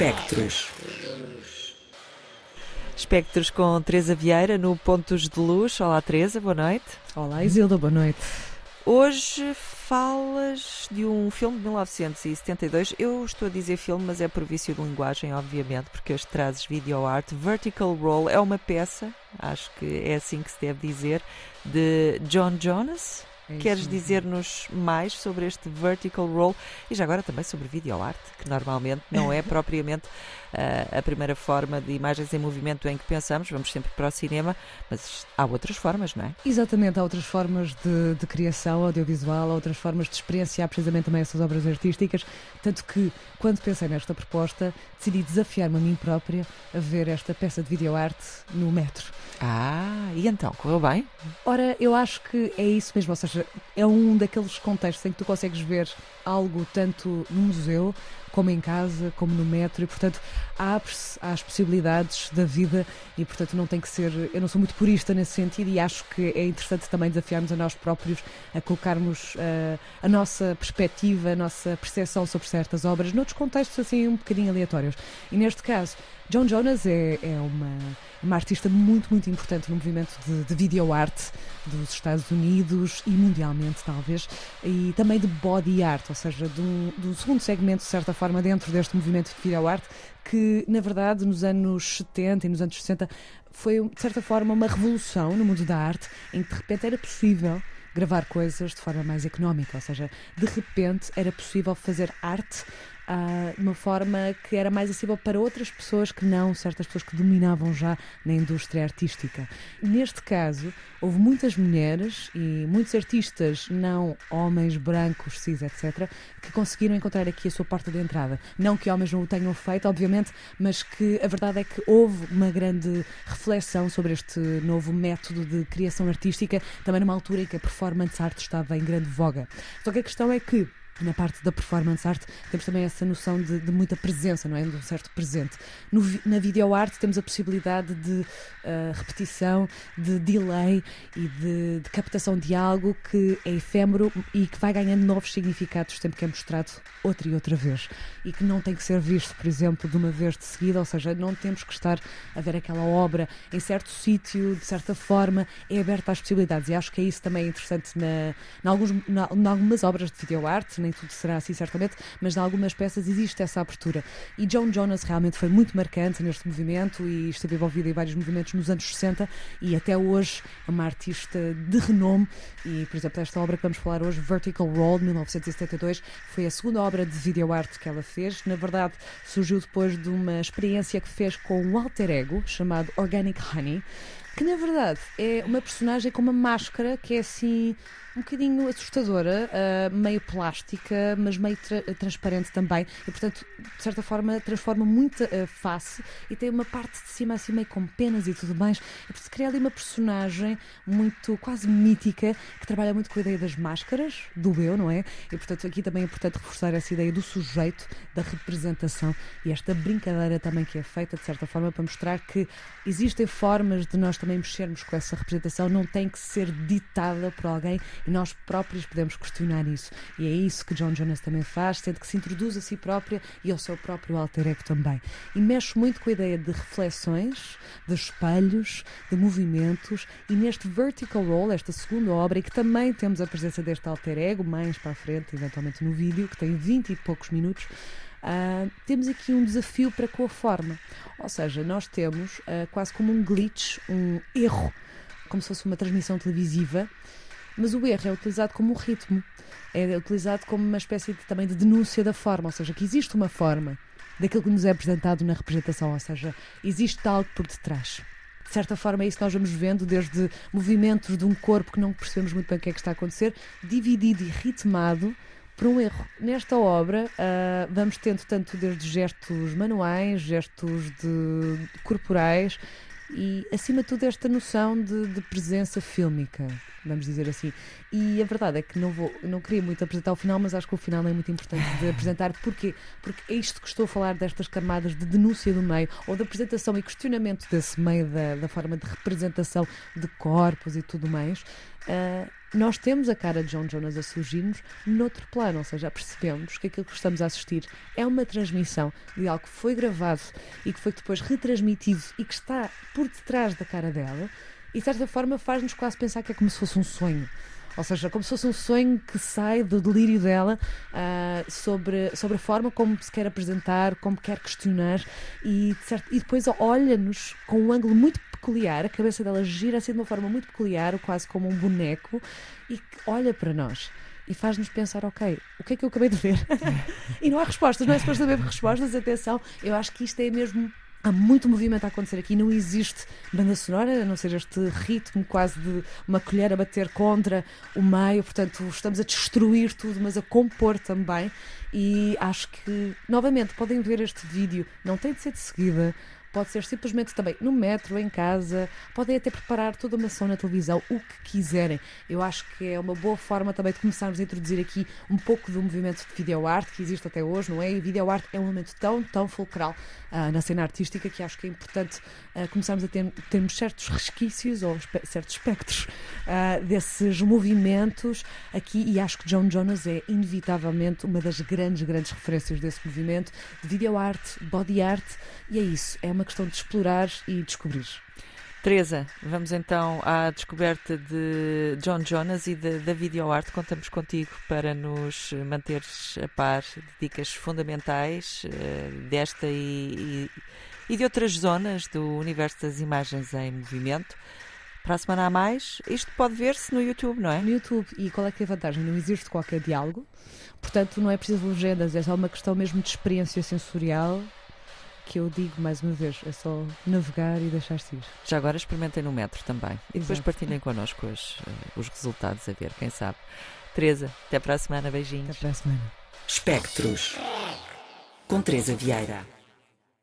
Espectros. Espectros com Teresa Vieira no Pontos de Luz. Olá, Teresa, boa noite. Olá, Isilda, boa noite. Hoje falas de um filme de 1972. Eu estou a dizer filme, mas é por vício de linguagem, obviamente, porque hoje trazes video art. Vertical Roll é uma peça, acho que é assim que se deve dizer, de John Jonas. É Queres dizer-nos mais sobre este vertical roll e já agora também sobre video art, que normalmente não é propriamente uh, a primeira forma de imagens em movimento em que pensamos, vamos sempre para o cinema, mas há outras formas, não é? Exatamente, há outras formas de, de criação audiovisual, há outras formas de experienciar precisamente também essas obras artísticas, tanto que quando pensei nesta proposta decidi desafiar-me a mim própria a ver esta peça de video art no metro. Ah, e então, correu bem? Ora, eu acho que é isso mesmo, ou seja, é um daqueles contextos em que tu consegues ver algo tanto no museu como em casa, como no metro, e portanto abre-se às possibilidades da vida e portanto não tem que ser. Eu não sou muito purista nesse sentido e acho que é interessante também desafiarmos a nós próprios a colocarmos uh, a nossa perspectiva, a nossa percepção sobre certas obras noutros contextos assim um bocadinho aleatórios. E neste caso, John Jonas é, é uma, uma artista muito, muito importante no movimento de, de video art dos Estados Unidos e mundialmente, talvez, e também de body art, ou seja, um, de um segundo segmento, de certa forma, dentro deste movimento de video art, que, na verdade, nos anos 70 e nos anos 60 foi, de certa forma, uma revolução no mundo da arte, em que de repente era possível gravar coisas de forma mais económica, ou seja, de repente era possível fazer arte de uma forma que era mais acessível para outras pessoas que não certas pessoas que dominavam já na indústria artística. Neste caso, houve muitas mulheres e muitos artistas, não homens brancos, cis, etc., que conseguiram encontrar aqui a sua porta de entrada. Não que homens não o tenham feito, obviamente, mas que a verdade é que houve uma grande reflexão sobre este novo método de criação artística, também numa altura em que a performance art estava em grande voga. Só que a questão é que na parte da performance art temos também essa noção de, de muita presença, não é? De um certo presente. No, na video art temos a possibilidade de uh, repetição, de delay e de, de, captação de algo que é efêmero e que vai ganhando novos significados sempre que é mostrado outra e outra vez. E que não tem que ser visto, por exemplo, de uma vez de seguida, ou seja, não temos que estar a ver aquela obra em certo sítio, de certa forma, é aberta às possibilidades. E acho que é isso também interessante na, na, alguns, na, na algumas obras de video art, nem tudo será assim certamente, mas em algumas peças existe essa abertura. E Joan Jonas realmente foi muito marcante neste movimento e esteve envolvida em vários movimentos nos anos 60 e até hoje é uma artista de renome. E, por exemplo, esta obra que vamos falar hoje, Vertical Roll, de 1972, foi a segunda obra de video art que ela fez. Na verdade, surgiu depois de uma experiência que fez com um alter ego chamado Organic Honey, que na verdade é uma personagem com uma máscara que é assim um bocadinho assustadora, uh, meio plástica, mas meio tra transparente também. E, portanto, de certa forma, transforma muito a face e tem uma parte de cima assim meio com penas e tudo mais. E, portanto, cria ali uma personagem muito, quase mítica, que trabalha muito com a ideia das máscaras, do eu, não é? E, portanto, aqui também é importante reforçar essa ideia do sujeito, da representação e esta brincadeira também que é feita, de certa forma, para mostrar que existem formas de nós também mexermos com essa representação, não tem que ser ditada por alguém nós próprios podemos questionar isso. E é isso que John Jonas também faz, sendo que se introduz a si própria e ao seu próprio alter ego também. E mexe muito com a ideia de reflexões, de espelhos, de movimentos e neste Vertical Roll, esta segunda obra, e que também temos a presença deste alter ego, mais para a frente, eventualmente no vídeo, que tem 20 e poucos minutos. Uh, temos aqui um desafio para com a forma. Ou seja, nós temos uh, quase como um glitch, um erro, como se fosse uma transmissão televisiva, mas o erro é utilizado como um ritmo, é utilizado como uma espécie de, também de denúncia da forma, ou seja, que existe uma forma daquilo que nos é apresentado na representação, ou seja, existe algo por detrás. De certa forma, é isso que nós vamos vendo, desde movimentos de um corpo que não percebemos muito bem o que é que está a acontecer, dividido e ritmado por um erro. Nesta obra, uh, vamos tendo tanto desde gestos manuais, gestos de, corporais, e, acima de tudo, esta noção de, de, presença fílmica, vamos dizer assim. E a verdade é que não, vou, não queria muito apresentar o final, mas acho que o final é muito importante de apresentar. Porquê? Porque é isto que estou a falar destas camadas de denúncia do meio, ou de apresentação e questionamento desse meio, da, da forma de representação de corpos e tudo mais. Uh, nós temos a cara de John Jonas a surgir-nos noutro plano, ou seja, percebemos que aquilo que estamos a assistir é uma transmissão de algo que foi gravado e que foi depois retransmitido e que está por detrás da cara dela e de certa forma faz-nos quase pensar que é como se fosse um sonho. Ou seja, como se fosse um sonho que sai do delírio dela uh, sobre, sobre a forma como se quer apresentar, como quer questionar e, certo, e depois olha-nos com um ângulo muito peculiar, a cabeça dela gira assim de uma forma muito peculiar, quase como um boneco, e olha para nós e faz-nos pensar, ok, o que é que eu acabei de ver? e não há respostas, não é suposto haver respostas, atenção, eu acho que isto é mesmo Há muito movimento a acontecer aqui, não existe banda sonora, a não ser este ritmo quase de uma colher a bater contra o meio, portanto, estamos a destruir tudo, mas a compor também. E acho que, novamente, podem ver este vídeo, não tem de ser de seguida, pode ser simplesmente também no metro, em casa, podem até preparar toda uma ação na televisão, o que quiserem. Eu acho que é uma boa forma também de começarmos a introduzir aqui um pouco do movimento de videoarte que existe até hoje, não é? E videoarte é um momento tão, tão fulcral uh, na cena artística que acho que é importante uh, começarmos a ter termos certos resquícios ou espe certos espectros uh, desses movimentos aqui e acho que John Jonas é inevitavelmente uma das grandes, grandes referências desse movimento de videoarte, body art e é isso, é uma questão de explorar e descobrir. Teresa, vamos então à descoberta de John Jonas e da videoarte. Contamos contigo para nos manteres a par de dicas fundamentais uh, desta e, e, e, de outras zonas do universo das imagens em movimento. Para a semana a mais, isto pode ver-se no YouTube, não é? No YouTube. E qual é que é a vantagem? Não existe qualquer diálogo, portanto não é preciso legendas, é só uma questão mesmo de experiência sensorial que eu digo mais uma vez, é só navegar e deixar-se ir. Já agora experimentem no metro também. E depois Exato. partilhem connosco os, eh, os resultados a ver, quem sabe. Teresa, até para a semana, beijinhos. Até para a semana. Espectros com Teresa Vieira.